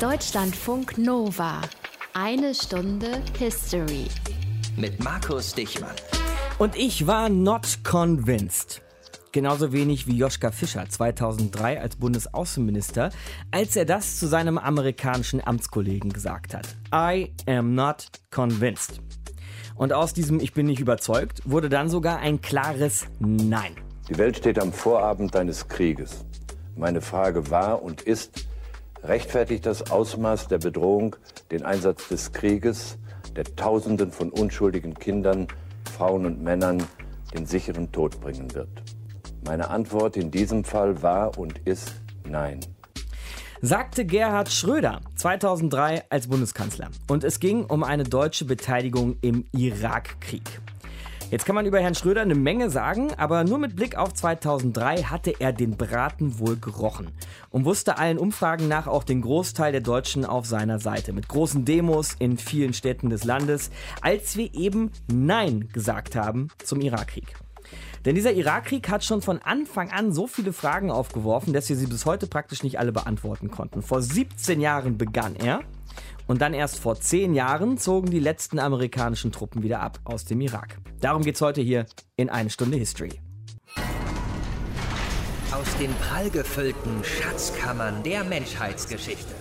Deutschlandfunk Nova. Eine Stunde History. Mit Markus Dichmann. Und ich war not convinced. Genauso wenig wie Joschka Fischer 2003 als Bundesaußenminister, als er das zu seinem amerikanischen Amtskollegen gesagt hat. I am not convinced. Und aus diesem Ich bin nicht überzeugt wurde dann sogar ein klares Nein. Die Welt steht am Vorabend eines Krieges. Meine Frage war und ist, rechtfertigt das Ausmaß der Bedrohung den Einsatz des Krieges, der Tausenden von unschuldigen Kindern, Frauen und Männern den sicheren Tod bringen wird? Meine Antwort in diesem Fall war und ist Nein. Sagte Gerhard Schröder 2003 als Bundeskanzler. Und es ging um eine deutsche Beteiligung im Irakkrieg. Jetzt kann man über Herrn Schröder eine Menge sagen, aber nur mit Blick auf 2003 hatte er den Braten wohl gerochen und wusste allen Umfragen nach auch den Großteil der Deutschen auf seiner Seite. Mit großen Demos in vielen Städten des Landes, als wir eben Nein gesagt haben zum Irakkrieg. Denn dieser Irakkrieg hat schon von Anfang an so viele Fragen aufgeworfen, dass wir sie bis heute praktisch nicht alle beantworten konnten. Vor 17 Jahren begann er und dann erst vor 10 Jahren zogen die letzten amerikanischen Truppen wieder ab aus dem Irak. Darum geht's heute hier in eine Stunde History. Aus den prallgefüllten Schatzkammern der Menschheitsgeschichte.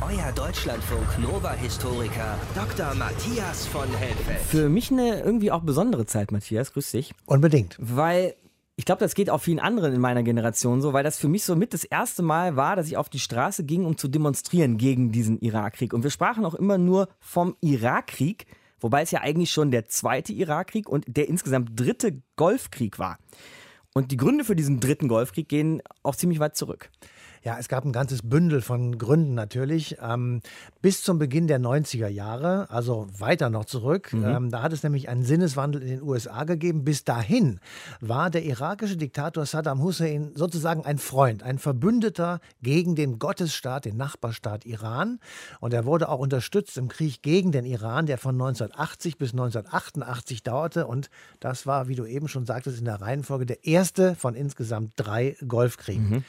Euer Deutschlandfunk Nova-Historiker Dr. Matthias von Helfeld. Für mich eine irgendwie auch besondere Zeit, Matthias. Grüß dich. Unbedingt. Weil ich glaube, das geht auch vielen anderen in meiner Generation so, weil das für mich so mit das erste Mal war, dass ich auf die Straße ging, um zu demonstrieren gegen diesen Irakkrieg. Und wir sprachen auch immer nur vom Irakkrieg, wobei es ja eigentlich schon der zweite Irakkrieg und der insgesamt dritte Golfkrieg war. Und die Gründe für diesen dritten Golfkrieg gehen auch ziemlich weit zurück. Ja, es gab ein ganzes Bündel von Gründen natürlich. Ähm, bis zum Beginn der 90er Jahre, also weiter noch zurück, mhm. ähm, da hat es nämlich einen Sinneswandel in den USA gegeben. Bis dahin war der irakische Diktator Saddam Hussein sozusagen ein Freund, ein Verbündeter gegen den Gottesstaat, den Nachbarstaat Iran. Und er wurde auch unterstützt im Krieg gegen den Iran, der von 1980 bis 1988 dauerte. Und das war, wie du eben schon sagtest, in der Reihenfolge der erste von insgesamt drei Golfkriegen. Mhm.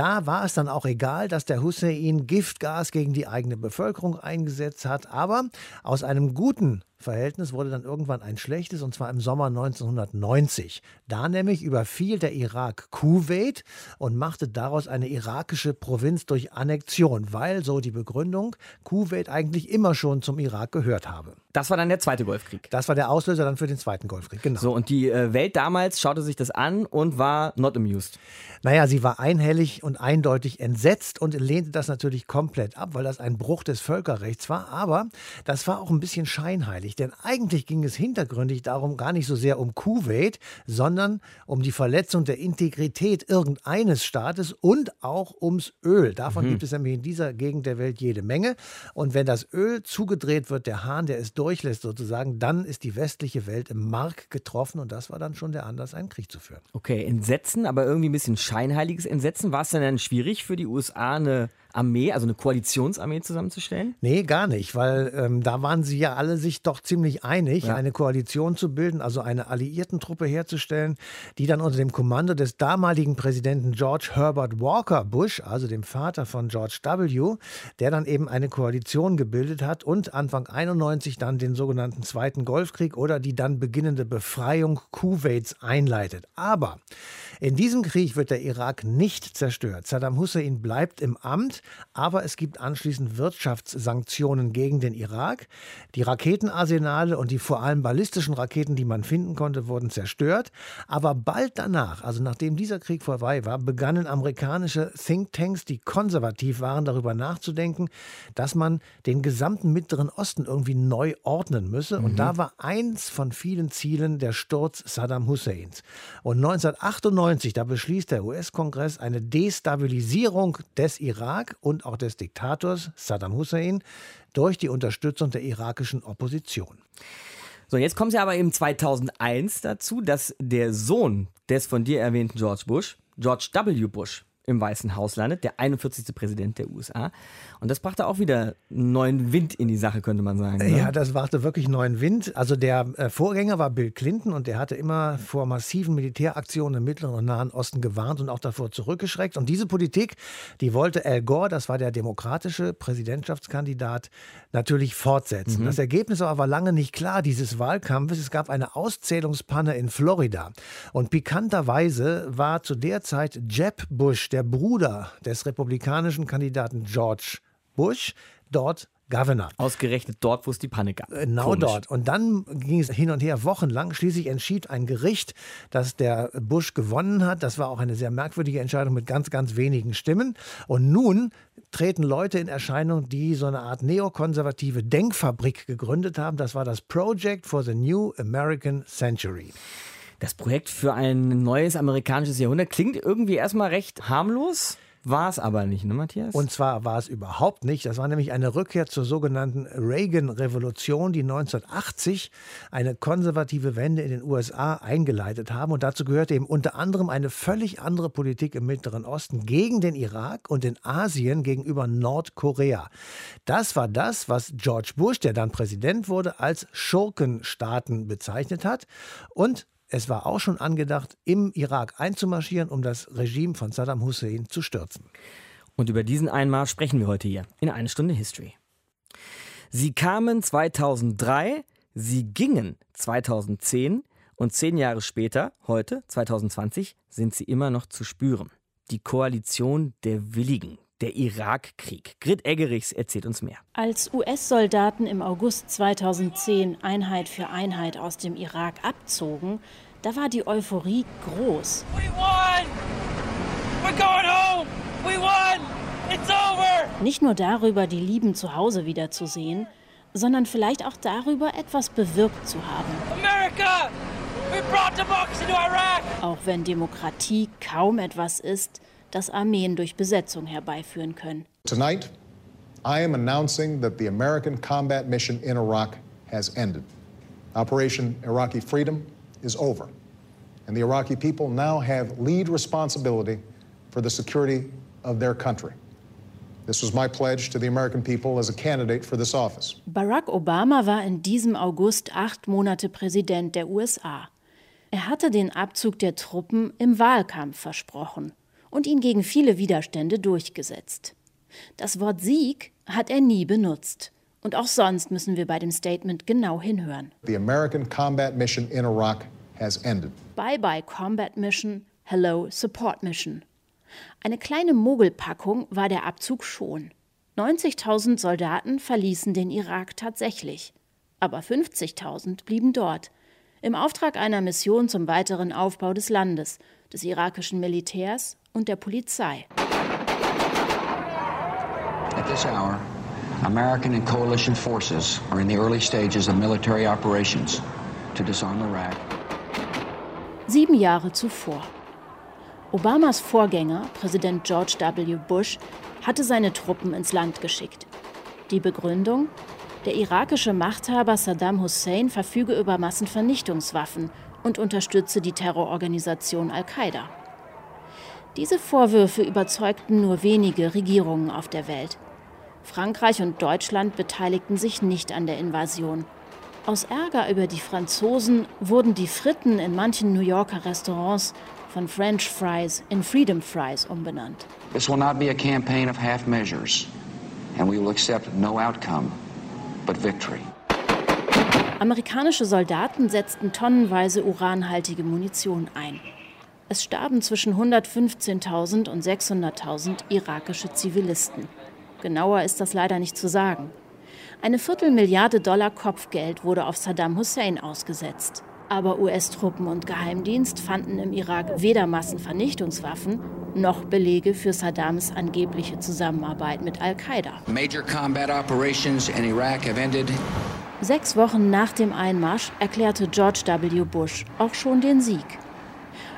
Da war es dann auch egal, dass der Hussein Giftgas gegen die eigene Bevölkerung eingesetzt hat. Aber aus einem guten Verhältnis wurde dann irgendwann ein schlechtes, und zwar im Sommer 1990. Da nämlich überfiel der Irak Kuwait und machte daraus eine irakische Provinz durch Annexion, weil, so die Begründung, Kuwait eigentlich immer schon zum Irak gehört habe. Das war dann der zweite Golfkrieg. Das war der Auslöser dann für den zweiten Golfkrieg, genau. So, und die äh, Welt damals schaute sich das an und war not amused. Naja, sie war einhellig und eindeutig entsetzt und lehnte das natürlich komplett ab, weil das ein Bruch des Völkerrechts war. Aber das war auch ein bisschen scheinheilig eigentlich? Denn eigentlich ging es hintergründig darum gar nicht so sehr um Kuwait, sondern um die Verletzung der Integrität irgendeines Staates und auch ums Öl. Davon mhm. gibt es nämlich in dieser Gegend der Welt jede Menge. Und wenn das Öl zugedreht wird, der Hahn, der es durchlässt sozusagen, dann ist die westliche Welt im Mark getroffen und das war dann schon der Anlass, einen Krieg zu führen. Okay, Entsetzen, aber irgendwie ein bisschen scheinheiliges Entsetzen. War es denn dann schwierig für die USA, eine Armee, also eine Koalitionsarmee zusammenzustellen? Nee, gar nicht, weil ähm, da waren sie ja alle sich doch ziemlich einig, ja. eine Koalition zu bilden, also eine Alliiertentruppe herzustellen, die dann unter dem Kommando des damaligen Präsidenten George Herbert Walker Bush, also dem Vater von George W., der dann eben eine Koalition gebildet hat und Anfang 91 dann den sogenannten Zweiten Golfkrieg oder die dann beginnende Befreiung Kuwaits einleitet. Aber in diesem Krieg wird der Irak nicht zerstört. Saddam Hussein bleibt im Amt, aber es gibt anschließend Wirtschaftssanktionen gegen den Irak. Die Raketenarsenale und die vor allem ballistischen Raketen, die man finden konnte, wurden zerstört. Aber bald danach, also nachdem dieser Krieg vorbei war, begannen amerikanische Thinktanks, die konservativ waren, darüber nachzudenken, dass man den gesamten Mittleren Osten irgendwie neu ordnen müsse. Und mhm. da war eins von vielen Zielen der Sturz Saddam Husseins. Und 1998 1990, da beschließt der US-Kongress eine Destabilisierung des Irak und auch des Diktators Saddam Hussein durch die Unterstützung der irakischen Opposition. So, jetzt kommt es ja aber eben 2001 dazu, dass der Sohn des von dir erwähnten George Bush, George W. Bush, im Weißen Haus landet, der 41. Präsident der USA. Und das brachte auch wieder neuen Wind in die Sache, könnte man sagen. Ne? Ja, das brachte wirklich neuen Wind. Also der äh, Vorgänger war Bill Clinton und der hatte immer vor massiven Militäraktionen im Mittleren und Nahen Osten gewarnt und auch davor zurückgeschreckt. Und diese Politik, die wollte Al Gore, das war der demokratische Präsidentschaftskandidat, natürlich fortsetzen. Mhm. Das Ergebnis aber war lange nicht klar dieses Wahlkampfes. Es gab eine Auszählungspanne in Florida. Und pikanterweise war zu der Zeit Jeb Bush, der Bruder des republikanischen Kandidaten George Bush, dort Governor. Ausgerechnet dort, wo es die Panne gab. Genau Komisch. dort. Und dann ging es hin und her wochenlang. Schließlich entschied ein Gericht, dass der Bush gewonnen hat. Das war auch eine sehr merkwürdige Entscheidung mit ganz, ganz wenigen Stimmen. Und nun treten Leute in Erscheinung, die so eine Art neokonservative Denkfabrik gegründet haben. Das war das Project for the New American Century. Das Projekt für ein neues amerikanisches Jahrhundert klingt irgendwie erstmal recht harmlos. War es aber nicht, ne, Matthias? Und zwar war es überhaupt nicht. Das war nämlich eine Rückkehr zur sogenannten Reagan-Revolution, die 1980 eine konservative Wende in den USA eingeleitet haben. Und dazu gehörte eben unter anderem eine völlig andere Politik im Mittleren Osten gegen den Irak und in Asien gegenüber Nordkorea. Das war das, was George Bush, der dann Präsident wurde, als Schurkenstaaten bezeichnet hat. Und es war auch schon angedacht, im Irak einzumarschieren, um das Regime von Saddam Hussein zu stürzen. Und über diesen Einmarsch sprechen wir heute hier in eine Stunde History. Sie kamen 2003, sie gingen 2010 und zehn Jahre später, heute 2020, sind sie immer noch zu spüren. Die Koalition der Willigen, der Irakkrieg. Grit Eggerichs erzählt uns mehr. Als US-Soldaten im August 2010 Einheit für Einheit aus dem Irak abzogen, da war die Euphorie groß. Nicht nur darüber, die Lieben zu Hause wiederzusehen, sondern vielleicht auch darüber, etwas bewirkt zu haben. America! Auch wenn Demokratie kaum etwas ist, das Armeen durch Besetzung herbeiführen können. Tonight, I am announcing that the American combat mission in Iraq has ended. Operation Iraqi Freedom is over, and the Iraqi people now have lead responsibility for the security of their country. This was my pledge to the American people as a candidate for this office. Barack Obama war in diesem August acht Monate Präsident der USA. Er hatte den Abzug der Truppen im Wahlkampf versprochen und ihn gegen viele Widerstände durchgesetzt. Das Wort Sieg hat er nie benutzt. Und auch sonst müssen wir bei dem Statement genau hinhören. The American combat mission in Iraq has ended. Bye bye Combat Mission, hello Support Mission. Eine kleine Mogelpackung war der Abzug schon. 90.000 Soldaten verließen den Irak tatsächlich. Aber 50.000 blieben dort. Im Auftrag einer Mission zum weiteren Aufbau des Landes, des irakischen Militärs und der Polizei. At this hour, American and coalition forces are in the early stages of military operations to disarm Iraq. Sieben Jahre zuvor. Obamas Vorgänger, Präsident George W. Bush, hatte seine Truppen ins Land geschickt. Die Begründung? Der irakische Machthaber Saddam Hussein verfüge über Massenvernichtungswaffen und unterstütze die Terrororganisation Al-Qaida. Diese Vorwürfe überzeugten nur wenige Regierungen auf der Welt. Frankreich und Deutschland beteiligten sich nicht an der Invasion. Aus Ärger über die Franzosen wurden die Fritten in manchen New Yorker Restaurants von French Fries in Freedom Fries umbenannt. This will not be a campaign of half measures, and we will accept no outcome but victory. Amerikanische Soldaten setzten tonnenweise uranhaltige Munition ein. Es starben zwischen 115.000 und 600.000 irakische Zivilisten. Genauer ist das leider nicht zu sagen. Eine Viertelmilliarde Dollar Kopfgeld wurde auf Saddam Hussein ausgesetzt. Aber US-Truppen und Geheimdienst fanden im Irak weder Massenvernichtungswaffen noch Belege für Saddams angebliche Zusammenarbeit mit Al-Qaida. Major combat operations in Iraq have ended. Sechs Wochen nach dem Einmarsch erklärte George W. Bush auch schon den Sieg.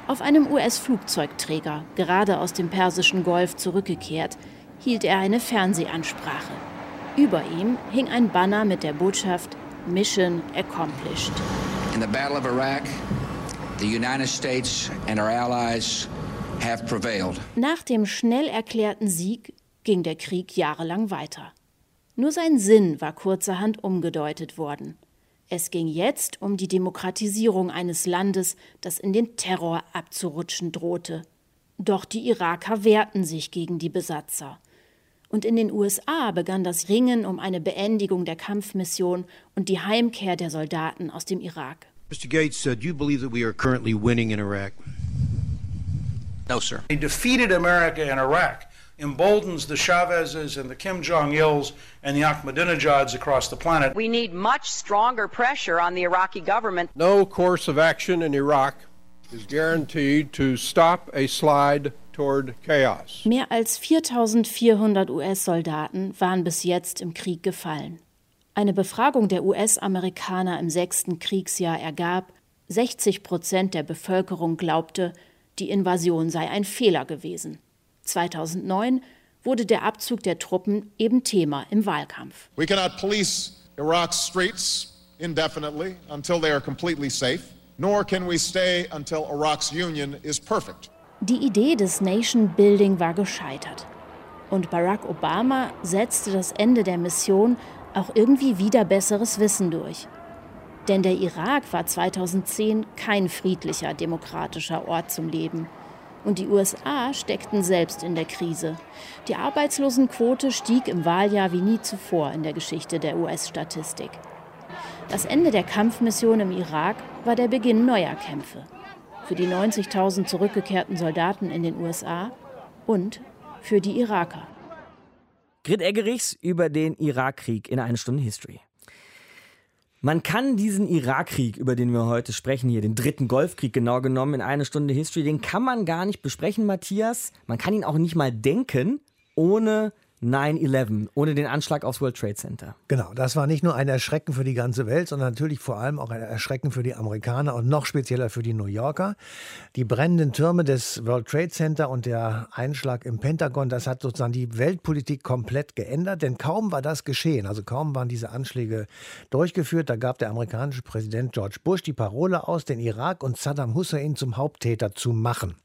Auf einem US-Flugzeugträger, gerade aus dem Persischen Golf zurückgekehrt, hielt er eine Fernsehansprache. Über ihm hing ein Banner mit der Botschaft Mission accomplished. In the Battle of Iraq, the United States and our allies have prevailed. Nach dem schnell erklärten Sieg ging der Krieg jahrelang weiter. Nur sein Sinn war kurzerhand umgedeutet worden. Es ging jetzt um die Demokratisierung eines Landes, das in den Terror abzurutschen drohte. Doch die Iraker wehrten sich gegen die Besatzer. Und in den USA begann das Ringen um eine Beendigung der Kampfmission und die Heimkehr der Soldaten aus dem Irak. Mr. Gates, uh, do you believe that we are currently winning in Iraq? No, sir. A defeated America in Iraq emboldens the Chavezes and the Kim Jong ils and the Ahmadinejads across the planet. We need much stronger pressure on the Iraqi government. No course of action in Iraq is guaranteed to stop a slide toward chaos. Mehr als 4400 US-Soldaten waren bis jetzt im Krieg gefallen. Eine Befragung der US-Amerikaner im sechsten Kriegsjahr ergab, 60 Prozent der Bevölkerung glaubte, die Invasion sei ein Fehler gewesen. 2009 wurde der Abzug der Truppen eben Thema im Wahlkampf. We cannot police Iraq's streets indefinitely until they are completely safe, nor can we stay until Iraq's union is perfect. Die Idee des Nation Building war gescheitert. Und Barack Obama setzte das Ende der Mission auch irgendwie wieder besseres Wissen durch. Denn der Irak war 2010 kein friedlicher, demokratischer Ort zum Leben. Und die USA steckten selbst in der Krise. Die Arbeitslosenquote stieg im Wahljahr wie nie zuvor in der Geschichte der US-Statistik. Das Ende der Kampfmission im Irak war der Beginn neuer Kämpfe für die 90.000 zurückgekehrten Soldaten in den USA und für die Iraker. Grit Eggerichs über den Irakkrieg in eine Stunde History. Man kann diesen Irakkrieg, über den wir heute sprechen, hier den dritten Golfkrieg genau genommen in eine Stunde History, den kann man gar nicht besprechen, Matthias. Man kann ihn auch nicht mal denken, ohne 9-11, ohne den Anschlag aufs World Trade Center. Genau, das war nicht nur ein Erschrecken für die ganze Welt, sondern natürlich vor allem auch ein Erschrecken für die Amerikaner und noch spezieller für die New Yorker. Die brennenden Türme des World Trade Center und der Einschlag im Pentagon, das hat sozusagen die Weltpolitik komplett geändert, denn kaum war das geschehen, also kaum waren diese Anschläge durchgeführt, da gab der amerikanische Präsident George Bush die Parole aus, den Irak und Saddam Hussein zum Haupttäter zu machen.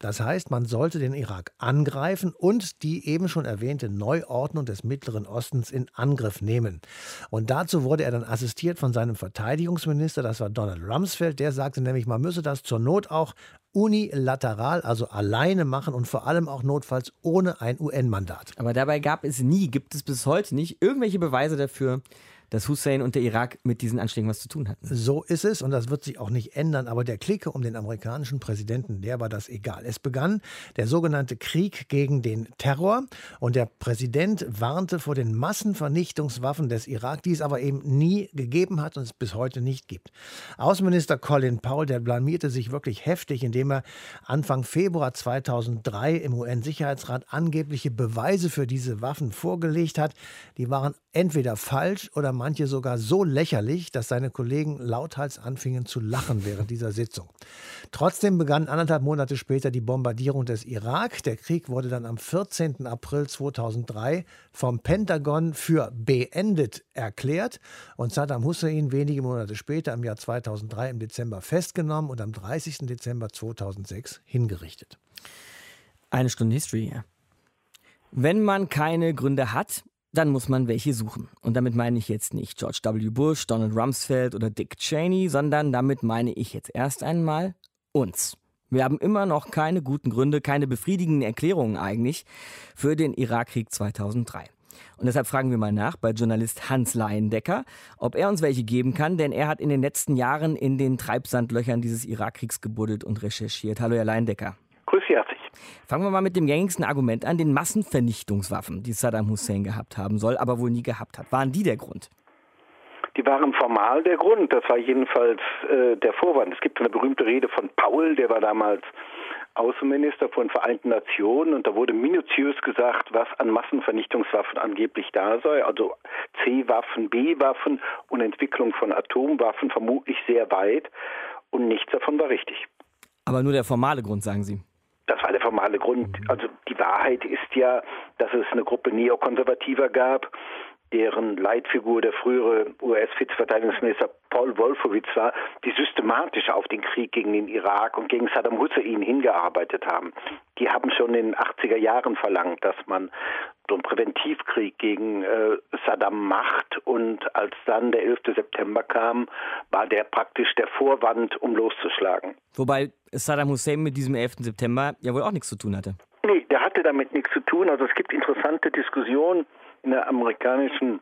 Das heißt, man sollte den Irak angreifen und die eben schon erwähnte Neuordnung des Mittleren Ostens in Angriff nehmen. Und dazu wurde er dann assistiert von seinem Verteidigungsminister, das war Donald Rumsfeld, der sagte nämlich, man müsse das zur Not auch unilateral, also alleine machen und vor allem auch notfalls ohne ein UN-Mandat. Aber dabei gab es nie, gibt es bis heute nicht, irgendwelche Beweise dafür, dass Hussein und der Irak mit diesen Anschlägen was zu tun hatten. So ist es und das wird sich auch nicht ändern. Aber der Clique um den amerikanischen Präsidenten, der war das egal. Es begann der sogenannte Krieg gegen den Terror und der Präsident warnte vor den Massenvernichtungswaffen des Irak, die es aber eben nie gegeben hat und es bis heute nicht gibt. Außenminister Colin Powell, der blamierte sich wirklich heftig, indem er Anfang Februar 2003 im UN-Sicherheitsrat angebliche Beweise für diese Waffen vorgelegt hat. Die waren entweder falsch oder manche sogar so lächerlich, dass seine Kollegen lauthals anfingen zu lachen während dieser Sitzung. Trotzdem begann anderthalb Monate später die Bombardierung des Irak. Der Krieg wurde dann am 14. April 2003 vom Pentagon für beendet erklärt und Saddam Hussein wenige Monate später im Jahr 2003 im Dezember festgenommen und am 30. Dezember 2006 hingerichtet. Eine Stunde History. Wenn man keine Gründe hat, dann muss man welche suchen. Und damit meine ich jetzt nicht George W. Bush, Donald Rumsfeld oder Dick Cheney, sondern damit meine ich jetzt erst einmal uns. Wir haben immer noch keine guten Gründe, keine befriedigenden Erklärungen eigentlich für den Irakkrieg 2003. Und deshalb fragen wir mal nach bei Journalist Hans Leiendecker, ob er uns welche geben kann, denn er hat in den letzten Jahren in den Treibsandlöchern dieses Irakkriegs gebuddelt und recherchiert. Hallo, Herr Leiendecker. Grüß Sie herzlich. Fangen wir mal mit dem gängigsten Argument an, den Massenvernichtungswaffen, die Saddam Hussein gehabt haben soll, aber wohl nie gehabt hat. Waren die der Grund? Die waren formal der Grund. Das war jedenfalls äh, der Vorwand. Es gibt eine berühmte Rede von Paul, der war damals Außenminister von Vereinten Nationen und da wurde minutiös gesagt, was an Massenvernichtungswaffen angeblich da sei, also C-Waffen, B-Waffen und Entwicklung von Atomwaffen vermutlich sehr weit und nichts davon war richtig. Aber nur der formale Grund, sagen Sie. Das war der formale Grund. Also die Wahrheit ist ja, dass es eine Gruppe Neokonservativer gab, deren Leitfigur der frühere US-Vizverteidigungsminister Paul Wolfowitz war, die systematisch auf den Krieg gegen den Irak und gegen Saddam Hussein hingearbeitet haben. Die haben schon in den 80er Jahren verlangt, dass man so einen Präventivkrieg gegen äh, Saddam macht. Und als dann der 11. September kam, war der praktisch der Vorwand, um loszuschlagen. Wobei Saddam Hussein mit diesem 11. September ja wohl auch nichts zu tun hatte. Nee, der hatte damit nichts zu tun. Also es gibt interessante Diskussionen in der amerikanischen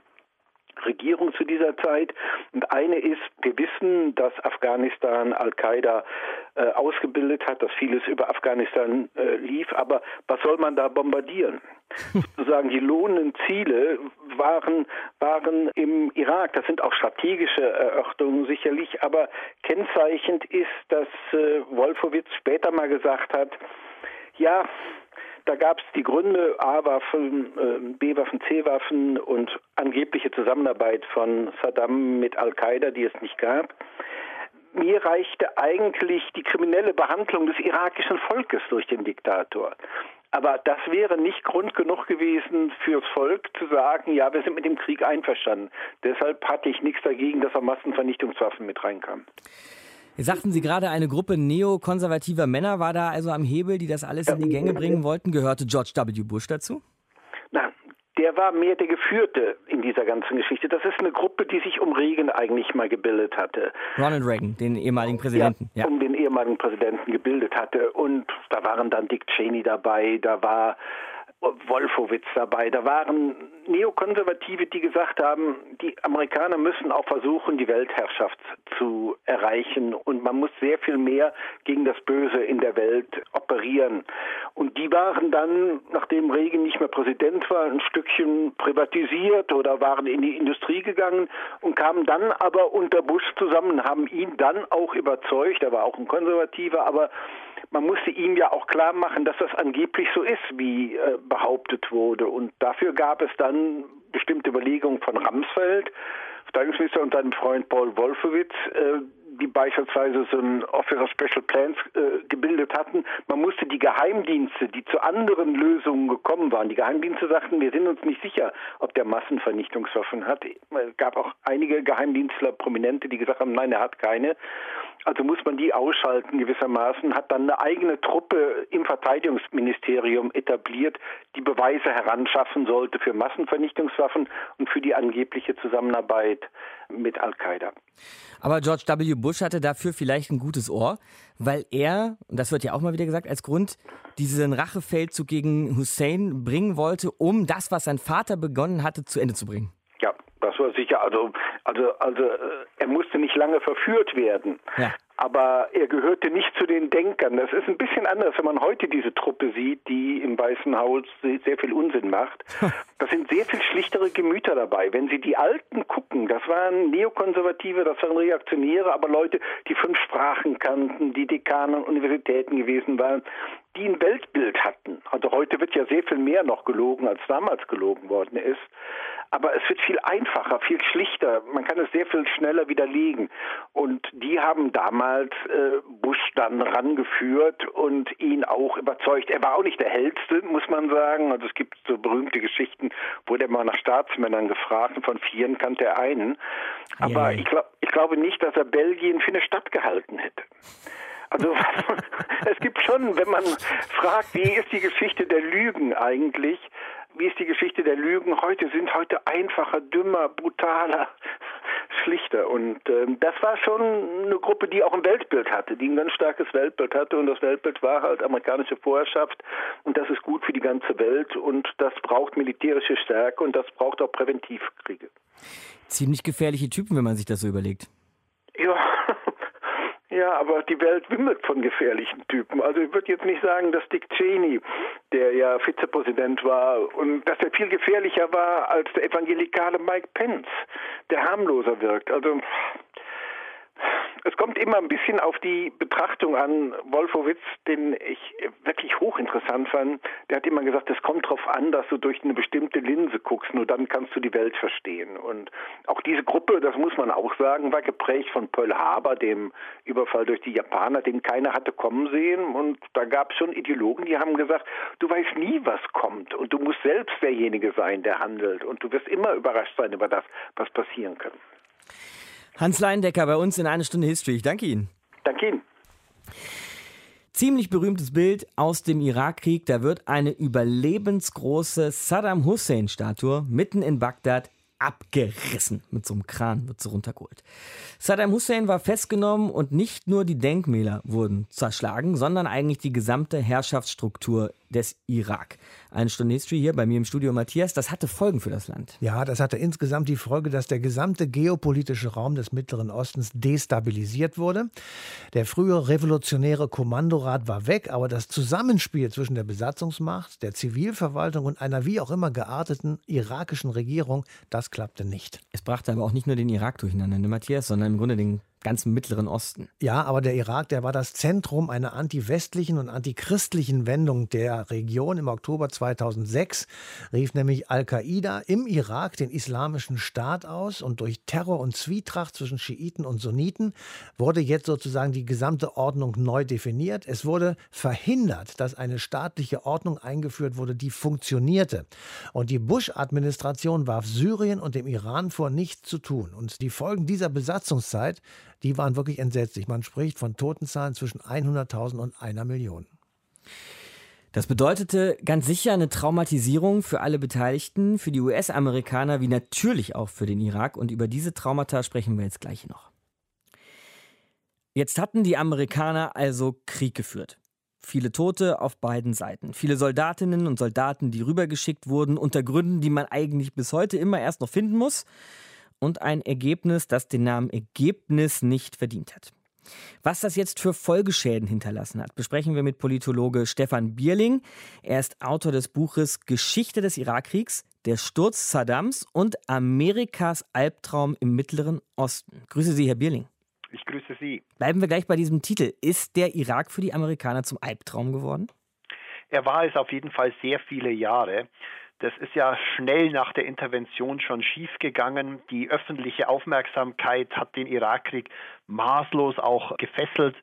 Regierung zu dieser Zeit. Und eine ist, wir wissen, dass Afghanistan Al-Qaida äh, ausgebildet hat, dass vieles über Afghanistan äh, lief, aber was soll man da bombardieren? Sozusagen die lohnenden Ziele waren, waren im Irak. Das sind auch strategische Erörterungen sicherlich, aber kennzeichnend ist, dass äh, Wolfowitz später mal gesagt hat, ja, da gab es die Gründe, A-Waffen, äh, B-Waffen, C-Waffen und angebliche Zusammenarbeit von Saddam mit Al-Qaida, die es nicht gab. Mir reichte eigentlich die kriminelle Behandlung des irakischen Volkes durch den Diktator. Aber das wäre nicht Grund genug gewesen fürs Volk zu sagen, ja, wir sind mit dem Krieg einverstanden. Deshalb hatte ich nichts dagegen, dass auch Massenvernichtungswaffen mit reinkamen. Jetzt sagten Sie gerade, eine Gruppe neokonservativer Männer war da also am Hebel, die das alles in die Gänge bringen wollten. Gehörte George W. Bush dazu? Nein, der war mehr der Geführte in dieser ganzen Geschichte. Das ist eine Gruppe, die sich um Reagan eigentlich mal gebildet hatte. Ronald Reagan, den ehemaligen Präsidenten. Ja, ja. um den ehemaligen Präsidenten gebildet hatte. Und da waren dann Dick Cheney dabei, da war Wolfowitz dabei. Da waren Neokonservative, die gesagt haben, die Amerikaner müssen auch versuchen, die Weltherrschaft zu erreichen und man muss sehr viel mehr gegen das Böse in der Welt operieren. Und die waren dann, nachdem Reagan nicht mehr Präsident war, ein Stückchen privatisiert oder waren in die Industrie gegangen und kamen dann aber unter Bush zusammen, haben ihn dann auch überzeugt, er war auch ein Konservativer, aber man musste ihm ja auch klar machen, dass das angeblich so ist, wie äh, behauptet wurde. Und dafür gab es dann bestimmte Überlegungen von Ramsfeld, Verteidigungsminister und seinem Freund Paul Wolfowitz, äh, die beispielsweise so ein Office of Special Plans äh, gebildet hatten. Man musste die Geheimdienste, die zu anderen Lösungen gekommen waren, die Geheimdienste sagten, wir sind uns nicht sicher, ob der Massenvernichtungswaffen hat. Es gab auch einige Geheimdienstler, Prominente, die gesagt haben, nein, er hat keine. Also muss man die ausschalten gewissermaßen, hat dann eine eigene Truppe im Verteidigungsministerium etabliert, die Beweise heranschaffen sollte für Massenvernichtungswaffen und für die angebliche Zusammenarbeit mit Al-Qaida. Aber George W. Bush hatte dafür vielleicht ein gutes Ohr, weil er, und das wird ja auch mal wieder gesagt, als Grund diesen Rachefeldzug gegen Hussein bringen wollte, um das, was sein Vater begonnen hatte, zu Ende zu bringen. Das war sicher. Also, also, also äh, er musste nicht lange verführt werden. Ja aber er gehörte nicht zu den Denkern. Das ist ein bisschen anders, wenn man heute diese Truppe sieht, die im Weißen Haus sehr viel Unsinn macht. Da sind sehr viel schlichtere Gemüter dabei. Wenn Sie die Alten gucken, das waren Neokonservative, das waren Reaktionäre, aber Leute, die fünf Sprachen kannten, die Dekane an Universitäten gewesen waren, die ein Weltbild hatten. Also heute wird ja sehr viel mehr noch gelogen, als damals gelogen worden ist. Aber es wird viel einfacher, viel schlichter. Man kann es sehr viel schneller widerlegen. Und die haben damals äh, Bush dann rangeführt und ihn auch überzeugt. Er war auch nicht der hellste, muss man sagen. Also es gibt so berühmte Geschichten, wurde er mal nach Staatsmännern gefragt und von vieren kannte er einen. Aber ja. ich, glaub, ich glaube nicht, dass er Belgien für eine Stadt gehalten hätte. Also es gibt schon, wenn man fragt, wie ist die Geschichte der Lügen eigentlich, wie ist die Geschichte der Lügen heute, sind heute einfacher, dümmer, brutaler, schlichter. Und äh, das war schon eine Gruppe, die auch ein Weltbild hatte, die ein ganz starkes Weltbild hatte. Und das Weltbild war halt amerikanische Vorherrschaft. Und das ist gut für die ganze Welt. Und das braucht militärische Stärke und das braucht auch Präventivkriege. Ziemlich gefährliche Typen, wenn man sich das so überlegt. Ja, ja, aber die Welt wimmelt von gefährlichen Typen. Also ich würde jetzt nicht sagen, dass Dick Cheney, der ja Vizepräsident war, und dass er viel gefährlicher war als der evangelikale Mike Pence, der harmloser wirkt. Also Es kommt immer ein bisschen auf die Betrachtung an. Wolfowitz, den ich wirklich hochinteressant fand, der hat immer gesagt, es kommt darauf an, dass du durch eine bestimmte Linse guckst, nur dann kannst du die Welt verstehen. Und auch diese Gruppe, das muss man auch sagen, war geprägt von Pearl Harbor, dem Überfall durch die Japaner, den keiner hatte kommen sehen. Und da gab es schon Ideologen, die haben gesagt, du weißt nie, was kommt und du musst selbst derjenige sein, der handelt. Und du wirst immer überrascht sein über das, was passieren kann. Hans Leindecker bei uns in eine Stunde History. Ich danke Ihnen. Danke Ihnen. Ziemlich berühmtes Bild aus dem Irakkrieg. Da wird eine überlebensgroße Saddam Hussein-Statue mitten in Bagdad abgerissen. Mit so einem Kran wird sie runtergeholt. Saddam Hussein war festgenommen und nicht nur die Denkmäler wurden zerschlagen, sondern eigentlich die gesamte Herrschaftsstruktur des Irak. Eine Stunde History hier bei mir im Studio Matthias. Das hatte Folgen für das Land. Ja, das hatte insgesamt die Folge, dass der gesamte geopolitische Raum des Mittleren Ostens destabilisiert wurde. Der frühere revolutionäre Kommandorat war weg, aber das Zusammenspiel zwischen der Besatzungsmacht, der Zivilverwaltung und einer wie auch immer gearteten irakischen Regierung, das klappte nicht. Es brachte aber auch nicht nur den Irak durcheinander, Matthias, sondern im Grunde den ganzen Mittleren Osten. Ja, aber der Irak, der war das Zentrum einer anti-westlichen und antichristlichen Wendung der Region. Im Oktober 2006 rief nämlich Al-Qaida im Irak den islamischen Staat aus und durch Terror und Zwietracht zwischen Schiiten und Sunniten wurde jetzt sozusagen die gesamte Ordnung neu definiert. Es wurde verhindert, dass eine staatliche Ordnung eingeführt wurde, die funktionierte. Und die Bush-Administration warf Syrien und dem Iran vor, nichts zu tun. Und die Folgen dieser Besatzungszeit die waren wirklich entsetzlich. Man spricht von Totenzahlen zwischen 100.000 und einer Million. Das bedeutete ganz sicher eine Traumatisierung für alle Beteiligten, für die US-Amerikaner wie natürlich auch für den Irak. Und über diese Traumata sprechen wir jetzt gleich noch. Jetzt hatten die Amerikaner also Krieg geführt. Viele Tote auf beiden Seiten. Viele Soldatinnen und Soldaten, die rübergeschickt wurden, unter Gründen, die man eigentlich bis heute immer erst noch finden muss und ein Ergebnis, das den Namen Ergebnis nicht verdient hat. Was das jetzt für Folgeschäden hinterlassen hat, besprechen wir mit Politologe Stefan Bierling. Er ist Autor des Buches Geschichte des Irakkriegs, der Sturz Saddams und Amerikas Albtraum im Mittleren Osten. Grüße Sie, Herr Bierling. Ich grüße Sie. Bleiben wir gleich bei diesem Titel. Ist der Irak für die Amerikaner zum Albtraum geworden? Er war es auf jeden Fall sehr viele Jahre. Das ist ja schnell nach der Intervention schon schiefgegangen. Die öffentliche Aufmerksamkeit hat den Irakkrieg maßlos auch gefesselt.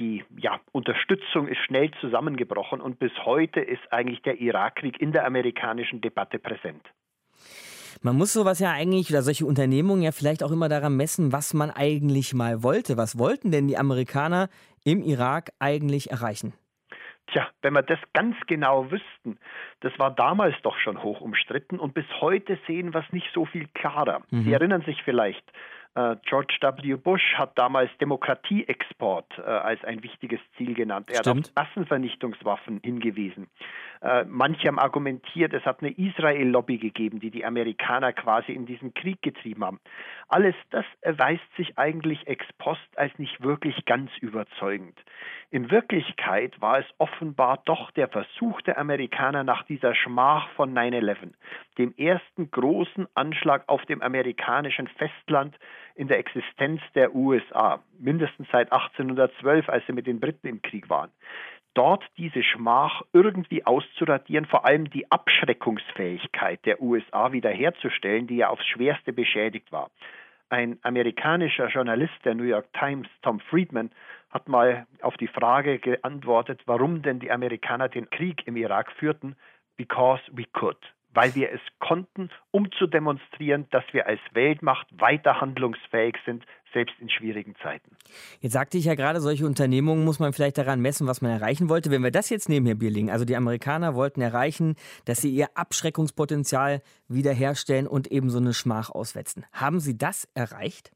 Die ja, Unterstützung ist schnell zusammengebrochen und bis heute ist eigentlich der Irakkrieg in der amerikanischen Debatte präsent. Man muss sowas ja eigentlich oder solche Unternehmungen ja vielleicht auch immer daran messen, was man eigentlich mal wollte. Was wollten denn die Amerikaner im Irak eigentlich erreichen? Tja, wenn wir das ganz genau wüssten, das war damals doch schon hoch umstritten und bis heute sehen wir es nicht so viel klarer. Mhm. Sie erinnern sich vielleicht, äh, George W. Bush hat damals Demokratieexport äh, als ein wichtiges Ziel genannt. Er Stimmt. hat auf Massenvernichtungswaffen hingewiesen. Äh, manche haben argumentiert, es hat eine Israel-Lobby gegeben, die die Amerikaner quasi in diesen Krieg getrieben haben. Alles das erweist sich eigentlich ex post als nicht wirklich ganz überzeugend. In Wirklichkeit war es offenbar doch der Versuch der Amerikaner nach dieser Schmach von 9-11, dem ersten großen Anschlag auf dem amerikanischen Festland in der Existenz der USA, mindestens seit 1812, als sie mit den Briten im Krieg waren dort diese Schmach irgendwie auszuradieren, vor allem die Abschreckungsfähigkeit der USA wiederherzustellen, die ja aufs schwerste beschädigt war. Ein amerikanischer Journalist der New York Times, Tom Friedman, hat mal auf die Frage geantwortet, warum denn die Amerikaner den Krieg im Irak führten, because we could weil wir es konnten, um zu demonstrieren, dass wir als Weltmacht weiter handlungsfähig sind, selbst in schwierigen Zeiten. Jetzt sagte ich ja gerade, solche Unternehmungen muss man vielleicht daran messen, was man erreichen wollte. Wenn wir das jetzt nehmen, Herr Bierling, also die Amerikaner wollten erreichen, dass sie ihr Abschreckungspotenzial wiederherstellen und eben so eine Schmach auswetzen. Haben sie das erreicht?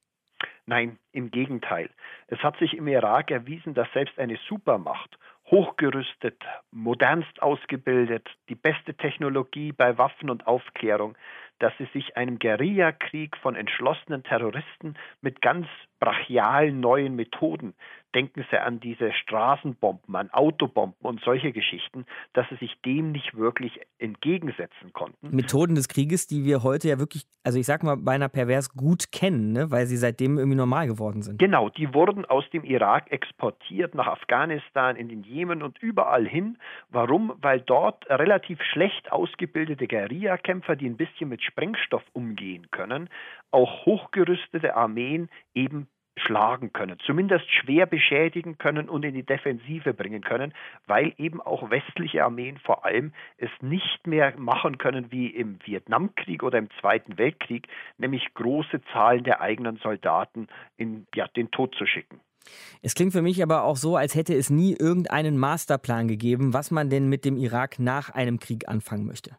Nein, im Gegenteil. Es hat sich im Irak erwiesen, dass selbst eine Supermacht hochgerüstet, modernst ausgebildet, die beste Technologie bei Waffen und Aufklärung, dass sie sich einem Guerillakrieg von entschlossenen Terroristen mit ganz brachialen neuen Methoden denken Sie an diese Straßenbomben, an Autobomben und solche Geschichten, dass sie sich dem nicht wirklich entgegensetzen konnten. Methoden des Krieges, die wir heute ja wirklich, also ich sag mal beinahe pervers gut kennen, ne? weil sie seitdem irgendwie normal geworden sind. Genau, die wurden aus dem Irak exportiert nach Afghanistan, in den Jemen und überall hin. Warum? Weil dort relativ schlecht ausgebildete Guerillakämpfer, die ein bisschen mit Sprengstoff umgehen können, auch hochgerüstete Armeen eben schlagen können, zumindest schwer beschädigen können und in die Defensive bringen können, weil eben auch westliche Armeen vor allem es nicht mehr machen können wie im Vietnamkrieg oder im Zweiten Weltkrieg, nämlich große Zahlen der eigenen Soldaten in ja, den Tod zu schicken. Es klingt für mich aber auch so, als hätte es nie irgendeinen Masterplan gegeben, was man denn mit dem Irak nach einem Krieg anfangen möchte.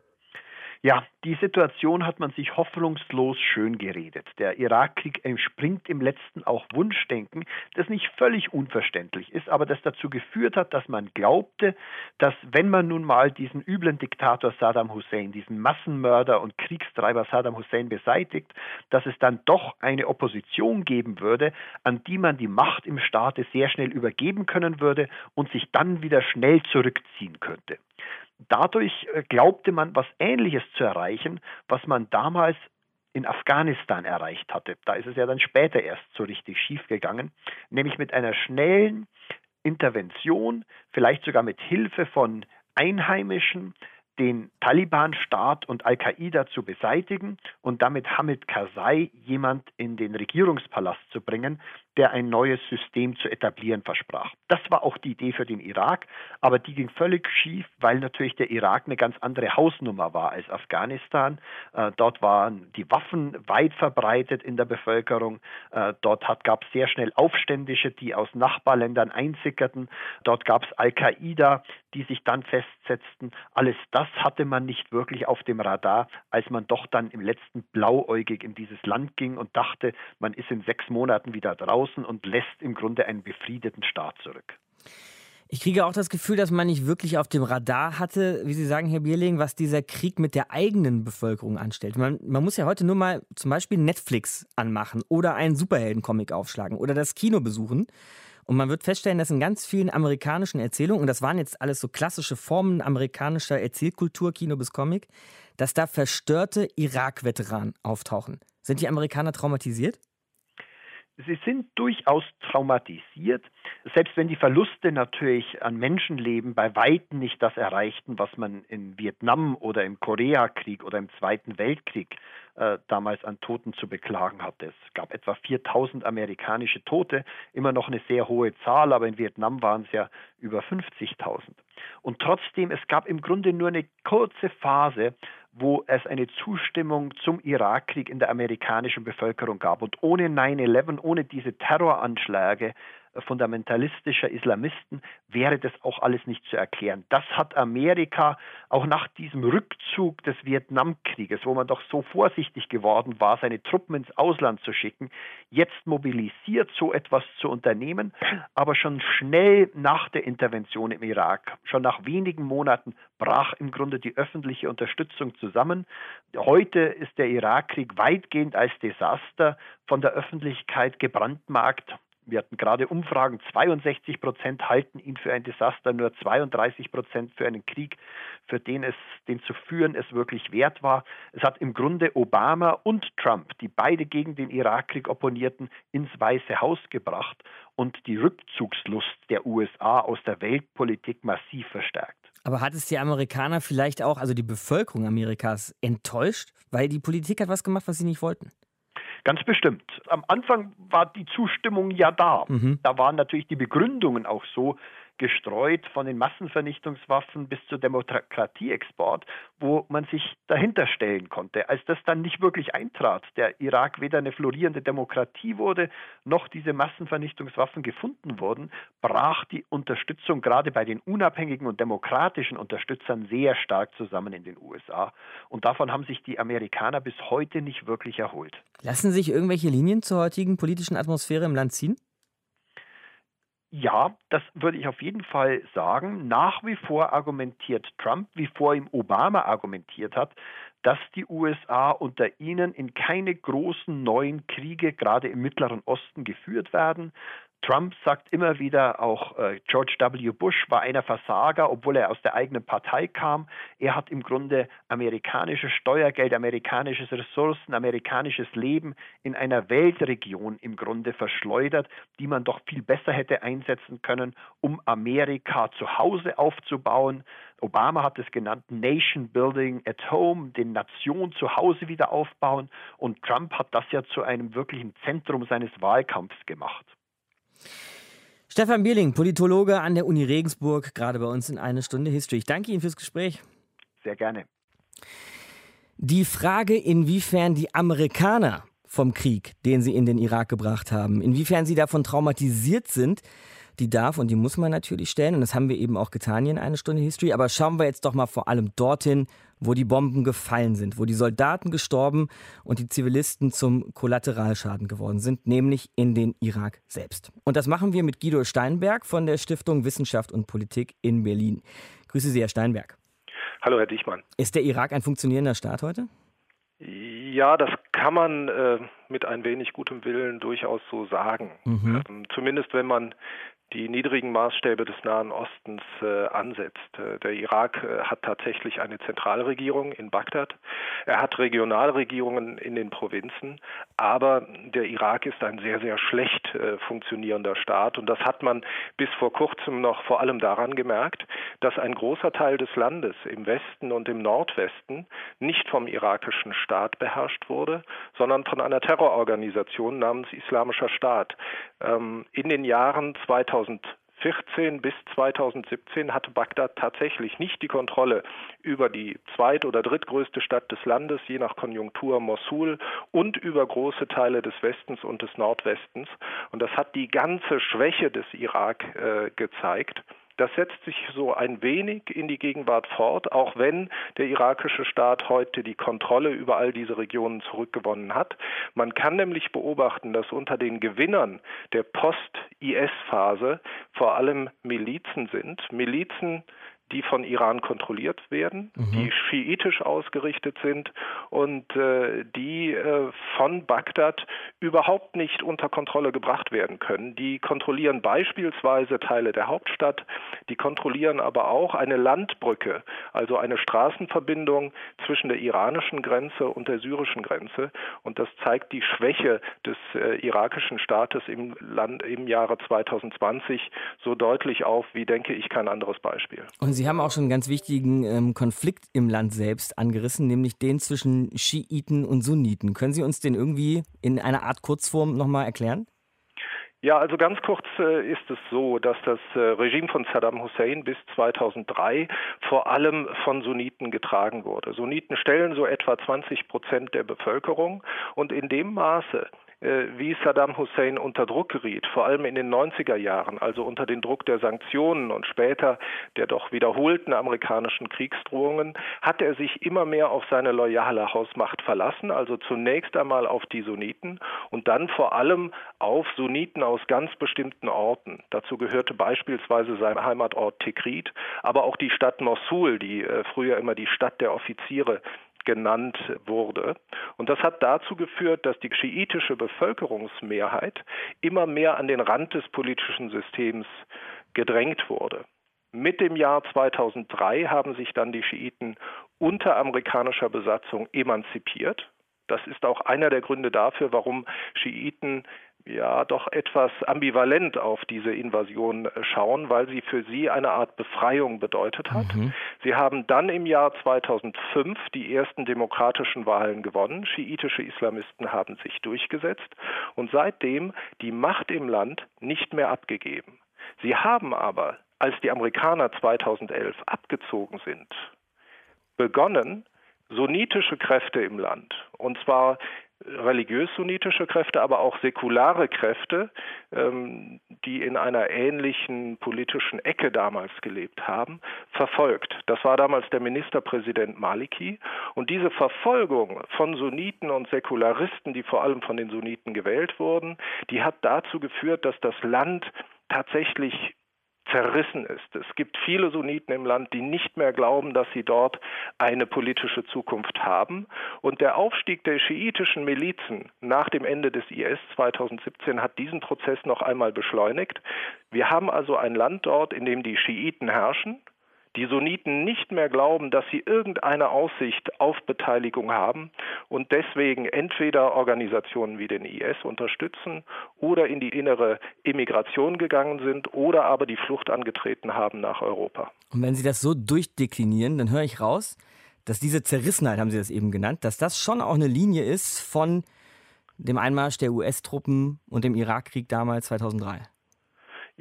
Ja, die Situation hat man sich hoffnungslos schön geredet. Der Irakkrieg entspringt im letzten auch Wunschdenken, das nicht völlig unverständlich ist, aber das dazu geführt hat, dass man glaubte, dass wenn man nun mal diesen üblen Diktator Saddam Hussein, diesen Massenmörder und Kriegstreiber Saddam Hussein beseitigt, dass es dann doch eine Opposition geben würde, an die man die Macht im Staate sehr schnell übergeben können würde und sich dann wieder schnell zurückziehen könnte. Dadurch äh, glaubte man, was Ähnliches zu erreichen, was man damals in Afghanistan erreicht hatte. Da ist es ja dann später erst so richtig schief gegangen, nämlich mit einer schnellen Intervention, vielleicht sogar mit Hilfe von Einheimischen, den Taliban-Staat und Al-Qaida zu beseitigen und damit Hamid Karzai jemand in den Regierungspalast zu bringen, der ein neues System zu etablieren versprach. Das war auch die Idee für den Irak, aber die ging völlig schief, weil natürlich der Irak eine ganz andere Hausnummer war als Afghanistan. Äh, dort waren die Waffen weit verbreitet in der Bevölkerung. Äh, dort gab es sehr schnell Aufständische, die aus Nachbarländern einsickerten. Dort gab es Al-Qaida, die sich dann festsetzten. Alles das hatte man nicht wirklich auf dem Radar, als man doch dann im letzten blauäugig in dieses Land ging und dachte, man ist in sechs Monaten wieder draußen draußen und lässt im Grunde einen befriedeten Staat zurück. Ich kriege auch das Gefühl, dass man nicht wirklich auf dem Radar hatte, wie Sie sagen, Herr Bierling, was dieser Krieg mit der eigenen Bevölkerung anstellt. Man, man muss ja heute nur mal zum Beispiel Netflix anmachen oder einen Superheldencomic aufschlagen oder das Kino besuchen. Und man wird feststellen, dass in ganz vielen amerikanischen Erzählungen, und das waren jetzt alles so klassische Formen amerikanischer Erzählkultur, Kino bis Comic, dass da verstörte Irak-Veteranen auftauchen. Sind die Amerikaner traumatisiert? Sie sind durchaus traumatisiert, selbst wenn die Verluste natürlich an Menschenleben bei weitem nicht das erreichten, was man in Vietnam oder im Koreakrieg oder im Zweiten Weltkrieg äh, damals an Toten zu beklagen hatte. Es gab etwa 4000 amerikanische Tote, immer noch eine sehr hohe Zahl, aber in Vietnam waren es ja über 50.000. Und trotzdem, es gab im Grunde nur eine kurze Phase, wo es eine Zustimmung zum Irakkrieg in der amerikanischen Bevölkerung gab. Und ohne 9-11, ohne diese Terroranschläge fundamentalistischer Islamisten wäre das auch alles nicht zu erklären. Das hat Amerika auch nach diesem Rückzug des Vietnamkrieges, wo man doch so vorsichtig geworden war, seine Truppen ins Ausland zu schicken, jetzt mobilisiert, so etwas zu unternehmen. Aber schon schnell nach der Intervention im Irak, schon nach wenigen Monaten, brach im Grunde die öffentliche Unterstützung zusammen. Heute ist der Irakkrieg weitgehend als Desaster von der Öffentlichkeit gebrandmarkt wir hatten gerade Umfragen, 62 Prozent halten ihn für ein Desaster, nur 32 Prozent für einen Krieg, für den es, den zu führen es wirklich wert war. Es hat im Grunde Obama und Trump, die beide gegen den Irakkrieg opponierten, ins Weiße Haus gebracht und die Rückzugslust der USA aus der Weltpolitik massiv verstärkt. Aber hat es die Amerikaner vielleicht auch, also die Bevölkerung Amerikas, enttäuscht, weil die Politik hat was gemacht, was sie nicht wollten? Ganz bestimmt. Am Anfang war die Zustimmung ja da. Mhm. Da waren natürlich die Begründungen auch so, gestreut von den Massenvernichtungswaffen bis zur Demokratieexport, wo man sich dahinter stellen konnte. Als das dann nicht wirklich eintrat, der Irak weder eine florierende Demokratie wurde, noch diese Massenvernichtungswaffen gefunden wurden, brach die Unterstützung gerade bei den unabhängigen und demokratischen Unterstützern sehr stark zusammen in den USA. Und davon haben sich die Amerikaner bis heute nicht wirklich erholt. Lassen sich irgendwelche Linien zur heutigen politischen Atmosphäre im Land ziehen? Ja, das würde ich auf jeden Fall sagen. Nach wie vor argumentiert Trump, wie vor ihm Obama argumentiert hat, dass die USA unter ihnen in keine großen neuen Kriege, gerade im Mittleren Osten, geführt werden. Trump sagt immer wieder, auch äh, George W. Bush war einer Versager, obwohl er aus der eigenen Partei kam. Er hat im Grunde amerikanisches Steuergeld, amerikanisches Ressourcen, amerikanisches Leben in einer Weltregion im Grunde verschleudert, die man doch viel besser hätte einsetzen können, um Amerika zu Hause aufzubauen. Obama hat es genannt Nation Building at Home, den Nation zu Hause wieder aufbauen. Und Trump hat das ja zu einem wirklichen Zentrum seines Wahlkampfs gemacht. Stefan Bierling, Politologe an der Uni Regensburg, gerade bei uns in eine Stunde History. Ich danke Ihnen fürs Gespräch. Sehr gerne. Die Frage, inwiefern die Amerikaner vom Krieg, den sie in den Irak gebracht haben, inwiefern sie davon traumatisiert sind, die darf und die muss man natürlich stellen. Und das haben wir eben auch getan hier in eine Stunde History. Aber schauen wir jetzt doch mal vor allem dorthin, wo die Bomben gefallen sind, wo die Soldaten gestorben und die Zivilisten zum Kollateralschaden geworden sind, nämlich in den Irak selbst. Und das machen wir mit Guido Steinberg von der Stiftung Wissenschaft und Politik in Berlin. Grüße Sie, Herr Steinberg. Hallo, Herr Dichmann. Ist der Irak ein funktionierender Staat heute? Ja, das kann man äh, mit ein wenig gutem Willen durchaus so sagen. Mhm. Ähm, zumindest wenn man die niedrigen Maßstäbe des Nahen Ostens äh, ansetzt. Äh, der Irak äh, hat tatsächlich eine Zentralregierung in Bagdad. Er hat Regionalregierungen in den Provinzen, aber der Irak ist ein sehr, sehr schlecht äh, funktionierender Staat und das hat man bis vor kurzem noch vor allem daran gemerkt, dass ein großer Teil des Landes im Westen und im Nordwesten nicht vom irakischen Staat beherrscht wurde, sondern von einer Terrororganisation namens Islamischer Staat. Ähm, in den Jahren 2000 2014 bis 2017 hatte Bagdad tatsächlich nicht die Kontrolle über die zweit- oder drittgrößte Stadt des Landes, je nach Konjunktur Mosul, und über große Teile des Westens und des Nordwestens. Und das hat die ganze Schwäche des Irak äh, gezeigt. Das setzt sich so ein wenig in die Gegenwart fort, auch wenn der irakische Staat heute die Kontrolle über all diese Regionen zurückgewonnen hat. Man kann nämlich beobachten, dass unter den Gewinnern der Post-IS-Phase vor allem Milizen sind. Milizen, die von Iran kontrolliert werden, mhm. die schiitisch ausgerichtet sind und äh, die äh, von Bagdad überhaupt nicht unter Kontrolle gebracht werden können. Die kontrollieren beispielsweise Teile der Hauptstadt, die kontrollieren aber auch eine Landbrücke, also eine Straßenverbindung zwischen der iranischen Grenze und der syrischen Grenze. Und das zeigt die Schwäche des äh, irakischen Staates im, Land, im Jahre 2020 so deutlich auf wie, denke ich, kein anderes Beispiel. Und Sie haben auch schon einen ganz wichtigen ähm, Konflikt im Land selbst angerissen, nämlich den zwischen Schiiten und Sunniten. Können Sie uns den irgendwie in einer Art Kurzform nochmal erklären? Ja, also ganz kurz äh, ist es so, dass das äh, Regime von Saddam Hussein bis 2003 vor allem von Sunniten getragen wurde. Sunniten stellen so etwa 20 Prozent der Bevölkerung und in dem Maße, wie Saddam Hussein unter Druck geriet, vor allem in den 90er Jahren, also unter den Druck der Sanktionen und später der doch wiederholten amerikanischen Kriegsdrohungen, hat er sich immer mehr auf seine loyale Hausmacht verlassen, also zunächst einmal auf die Sunniten und dann vor allem auf Sunniten aus ganz bestimmten Orten. Dazu gehörte beispielsweise sein Heimatort Tikrit, aber auch die Stadt Mosul, die äh, früher immer die Stadt der Offiziere genannt wurde. Und das hat dazu geführt, dass die schiitische Bevölkerungsmehrheit immer mehr an den Rand des politischen Systems gedrängt wurde. Mit dem Jahr 2003 haben sich dann die Schiiten unter amerikanischer Besatzung emanzipiert. Das ist auch einer der Gründe dafür, warum Schiiten ja doch etwas ambivalent auf diese Invasion äh, schauen, weil sie für sie eine Art Befreiung bedeutet hat. Mhm. Sie haben dann im Jahr 2005 die ersten demokratischen Wahlen gewonnen. Schiitische Islamisten haben sich durchgesetzt und seitdem die Macht im Land nicht mehr abgegeben. Sie haben aber, als die Amerikaner 2011 abgezogen sind, begonnen, sunnitische Kräfte im Land, und zwar religiös-sunnitische Kräfte, aber auch säkulare Kräfte, ähm, die in einer ähnlichen politischen Ecke damals gelebt haben, verfolgt. Das war damals der Ministerpräsident Maliki. Und diese Verfolgung von Sunniten und Säkularisten, die vor allem von den Sunniten gewählt wurden, die hat dazu geführt, dass das Land tatsächlich zerrissen ist. Es gibt viele Sunniten im Land, die nicht mehr glauben, dass sie dort eine politische Zukunft haben. Und der Aufstieg der schiitischen Milizen nach dem Ende des IS 2017 hat diesen Prozess noch einmal beschleunigt. Wir haben also ein Land dort, in dem die Schiiten herrschen, die Sunniten nicht mehr glauben, dass sie irgendeine Aussicht auf Beteiligung haben und deswegen entweder Organisationen wie den IS unterstützen oder in die innere Immigration gegangen sind oder aber die Flucht angetreten haben nach Europa. Und wenn Sie das so durchdeklinieren, dann höre ich raus, dass diese Zerrissenheit, haben Sie das eben genannt, dass das schon auch eine Linie ist von dem Einmarsch der US-Truppen und dem Irakkrieg damals 2003.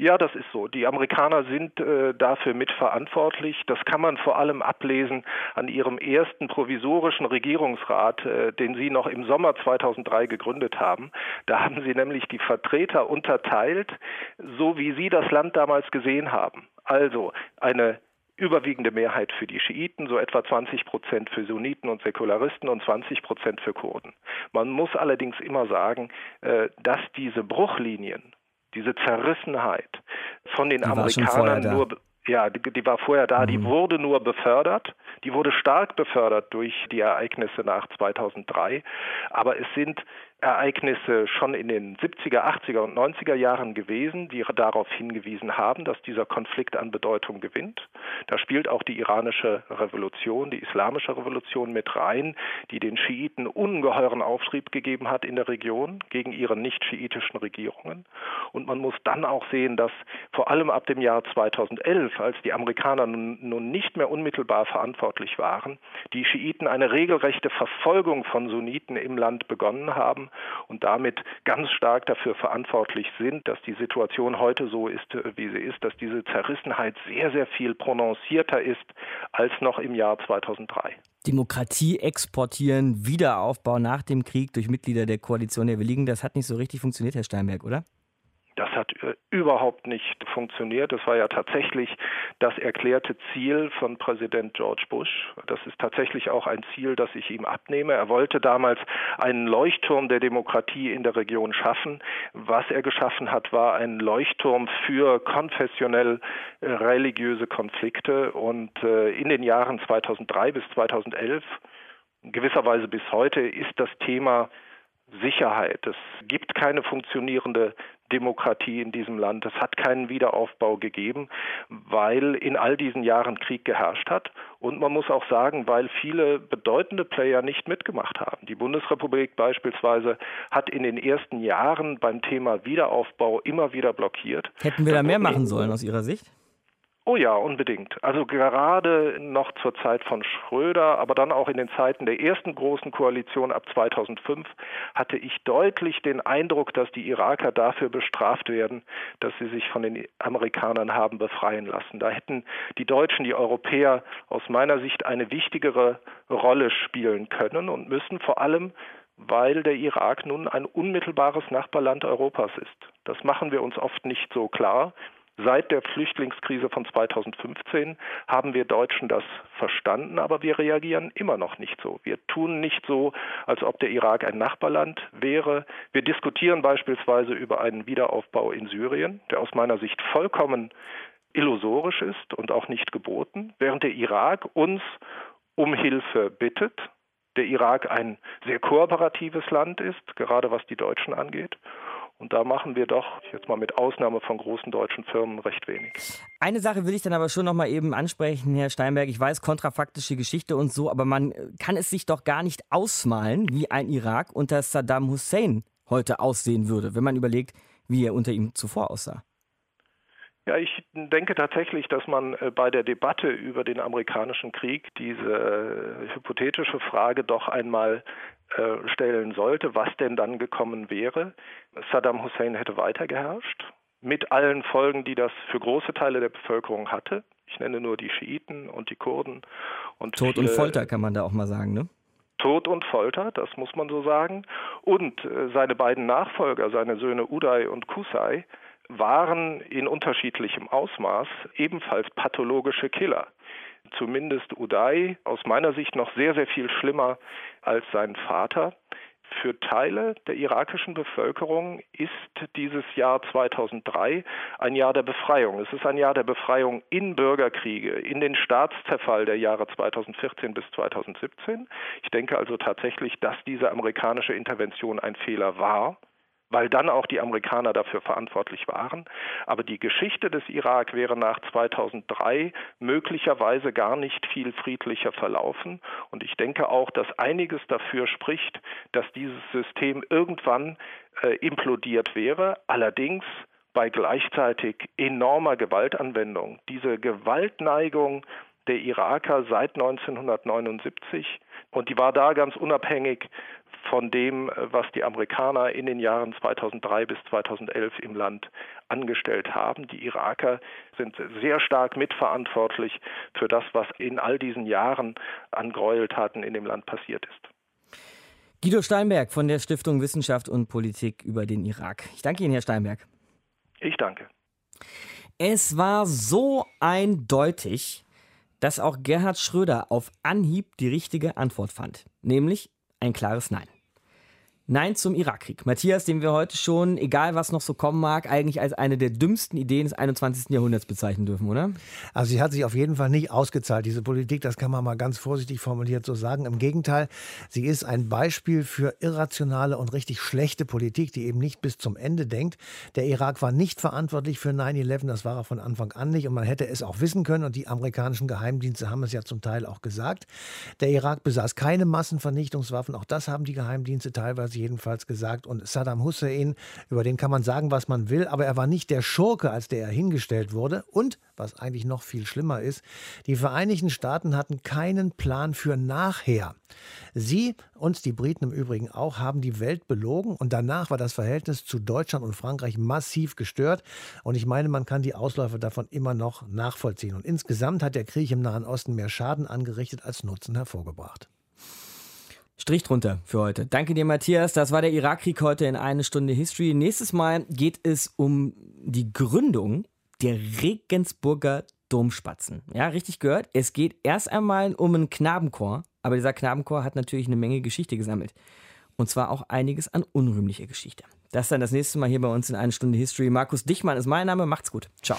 Ja, das ist so. Die Amerikaner sind äh, dafür mitverantwortlich. Das kann man vor allem ablesen an ihrem ersten provisorischen Regierungsrat, äh, den sie noch im Sommer 2003 gegründet haben. Da haben sie nämlich die Vertreter unterteilt, so wie sie das Land damals gesehen haben. Also eine überwiegende Mehrheit für die Schiiten, so etwa 20 Prozent für Sunniten und Säkularisten und 20 Prozent für Kurden. Man muss allerdings immer sagen, äh, dass diese Bruchlinien diese Zerrissenheit von den die Amerikanern nur ja, die, die, war vorher da, mhm. die wurde nur befördert, die wurde stark befördert durch die Ereignisse nach 2003, aber es sind Ereignisse schon in den 70er, 80er und 90er Jahren gewesen, die darauf hingewiesen haben, dass dieser Konflikt an Bedeutung gewinnt. Da spielt auch die iranische Revolution, die islamische Revolution mit rein, die den Schiiten ungeheuren Auftrieb gegeben hat in der Region gegen ihre nicht-schiitischen Regierungen. Und man muss dann auch sehen, dass vor allem ab dem Jahr 2011, als die Amerikaner nun, nun nicht mehr unmittelbar verantwortlich waren, die Schiiten eine regelrechte Verfolgung von Sunniten im Land begonnen haben und damit ganz stark dafür verantwortlich sind, dass die Situation heute so ist, äh, wie sie ist, dass diese Zerrissenheit sehr, sehr viel prononcierter ist als noch im Jahr 2003. Demokratie exportieren, Wiederaufbau nach dem Krieg durch Mitglieder der Koalition der Willigen, das hat nicht so richtig funktioniert, Herr Steinberg, oder? Das hat äh, überhaupt nicht funktioniert. Das war ja tatsächlich das erklärte Ziel von Präsident George Bush. Das ist tatsächlich auch ein Ziel, das ich ihm abnehme. Er wollte damals einen Leuchtturm der Demokratie in der Region schaffen. Was er geschaffen hat, war ein Leuchtturm für konfessionell äh, religiöse Konflikte. Und äh, in den Jahren 2003 bis 2011 gewisserweise bis heute ist das Thema Sicherheit. Es gibt keine funktionierende Demokratie in diesem Land. Es hat keinen Wiederaufbau gegeben, weil in all diesen Jahren Krieg geherrscht hat. Und man muss auch sagen, weil viele bedeutende Player nicht mitgemacht haben. Die Bundesrepublik beispielsweise hat in den ersten Jahren beim Thema Wiederaufbau immer wieder blockiert. Hätten wir da mehr machen sollen aus Ihrer Sicht? Oh ja, unbedingt. Also gerade noch zur Zeit von Schröder, aber dann auch in den Zeiten der ersten großen Koalition ab 2005 hatte ich deutlich den Eindruck, dass die Iraker dafür bestraft werden, dass sie sich von den Amerikanern haben befreien lassen. Da hätten die Deutschen, die Europäer aus meiner Sicht eine wichtigere Rolle spielen können und müssen, vor allem weil der Irak nun ein unmittelbares Nachbarland Europas ist. Das machen wir uns oft nicht so klar. Seit der Flüchtlingskrise von 2015 haben wir Deutschen das verstanden, aber wir reagieren immer noch nicht so. Wir tun nicht so, als ob der Irak ein Nachbarland wäre. Wir diskutieren beispielsweise über einen Wiederaufbau in Syrien, der aus meiner Sicht vollkommen illusorisch ist und auch nicht geboten, während der Irak uns um Hilfe bittet. Der Irak ein sehr kooperatives Land ist, gerade was die Deutschen angeht. Und da machen wir doch, jetzt mal mit Ausnahme von großen deutschen Firmen, recht wenig. Eine Sache will ich dann aber schon noch mal eben ansprechen, Herr Steinberg. Ich weiß, kontrafaktische Geschichte und so, aber man kann es sich doch gar nicht ausmalen, wie ein Irak unter Saddam Hussein heute aussehen würde, wenn man überlegt, wie er unter ihm zuvor aussah. Ja, ich denke tatsächlich, dass man äh, bei der Debatte über den amerikanischen Krieg diese äh, hypothetische Frage doch einmal äh, stellen sollte, was denn dann gekommen wäre. Saddam Hussein hätte weiter geherrscht, mit allen Folgen, die das für große Teile der Bevölkerung hatte. Ich nenne nur die Schiiten und die Kurden. Und Tod viele, und Folter kann man da auch mal sagen, ne? Tod und Folter, das muss man so sagen. Und äh, seine beiden Nachfolger, seine Söhne Uday und Kusai, waren in unterschiedlichem Ausmaß ebenfalls pathologische Killer zumindest Uday aus meiner Sicht noch sehr, sehr viel schlimmer als sein Vater. für Teile der irakischen Bevölkerung ist dieses Jahr 2003 ein Jahr der Befreiung. Es ist ein Jahr der Befreiung in Bürgerkriege, in den Staatszerfall der Jahre 2014 bis 2017. Ich denke also tatsächlich, dass diese amerikanische Intervention ein Fehler war weil dann auch die Amerikaner dafür verantwortlich waren. Aber die Geschichte des Irak wäre nach 2003 möglicherweise gar nicht viel friedlicher verlaufen. Und ich denke auch, dass einiges dafür spricht, dass dieses System irgendwann äh, implodiert wäre. Allerdings bei gleichzeitig enormer Gewaltanwendung. Diese Gewaltneigung der Iraker seit 1979 und die war da ganz unabhängig von dem, was die Amerikaner in den Jahren 2003 bis 2011 im Land angestellt haben. Die Iraker sind sehr stark mitverantwortlich für das, was in all diesen Jahren an Gräueltaten in dem Land passiert ist. Guido Steinberg von der Stiftung Wissenschaft und Politik über den Irak. Ich danke Ihnen, Herr Steinberg. Ich danke. Es war so eindeutig, dass auch Gerhard Schröder auf Anhieb die richtige Antwort fand, nämlich ein klares Nein. Nein zum Irakkrieg. Matthias, den wir heute schon, egal was noch so kommen mag, eigentlich als eine der dümmsten Ideen des 21. Jahrhunderts bezeichnen dürfen, oder? Also sie hat sich auf jeden Fall nicht ausgezahlt, diese Politik, das kann man mal ganz vorsichtig formuliert so sagen. Im Gegenteil, sie ist ein Beispiel für irrationale und richtig schlechte Politik, die eben nicht bis zum Ende denkt. Der Irak war nicht verantwortlich für 9-11, das war er von Anfang an nicht und man hätte es auch wissen können und die amerikanischen Geheimdienste haben es ja zum Teil auch gesagt. Der Irak besaß keine Massenvernichtungswaffen, auch das haben die Geheimdienste teilweise jedenfalls gesagt. Und Saddam Hussein, über den kann man sagen, was man will, aber er war nicht der Schurke, als der er hingestellt wurde. Und, was eigentlich noch viel schlimmer ist, die Vereinigten Staaten hatten keinen Plan für nachher. Sie und die Briten im Übrigen auch haben die Welt belogen und danach war das Verhältnis zu Deutschland und Frankreich massiv gestört. Und ich meine, man kann die Ausläufer davon immer noch nachvollziehen. Und insgesamt hat der Krieg im Nahen Osten mehr Schaden angerichtet als Nutzen hervorgebracht. Strich drunter für heute. Danke dir, Matthias. Das war der Irakkrieg heute in eine Stunde History. Nächstes Mal geht es um die Gründung der Regensburger Domspatzen. Ja, richtig gehört. Es geht erst einmal um einen Knabenchor, aber dieser Knabenchor hat natürlich eine Menge Geschichte gesammelt. Und zwar auch einiges an unrühmlicher Geschichte. Das dann das nächste Mal hier bei uns in eine Stunde History. Markus Dichmann ist mein Name. Macht's gut. Ciao.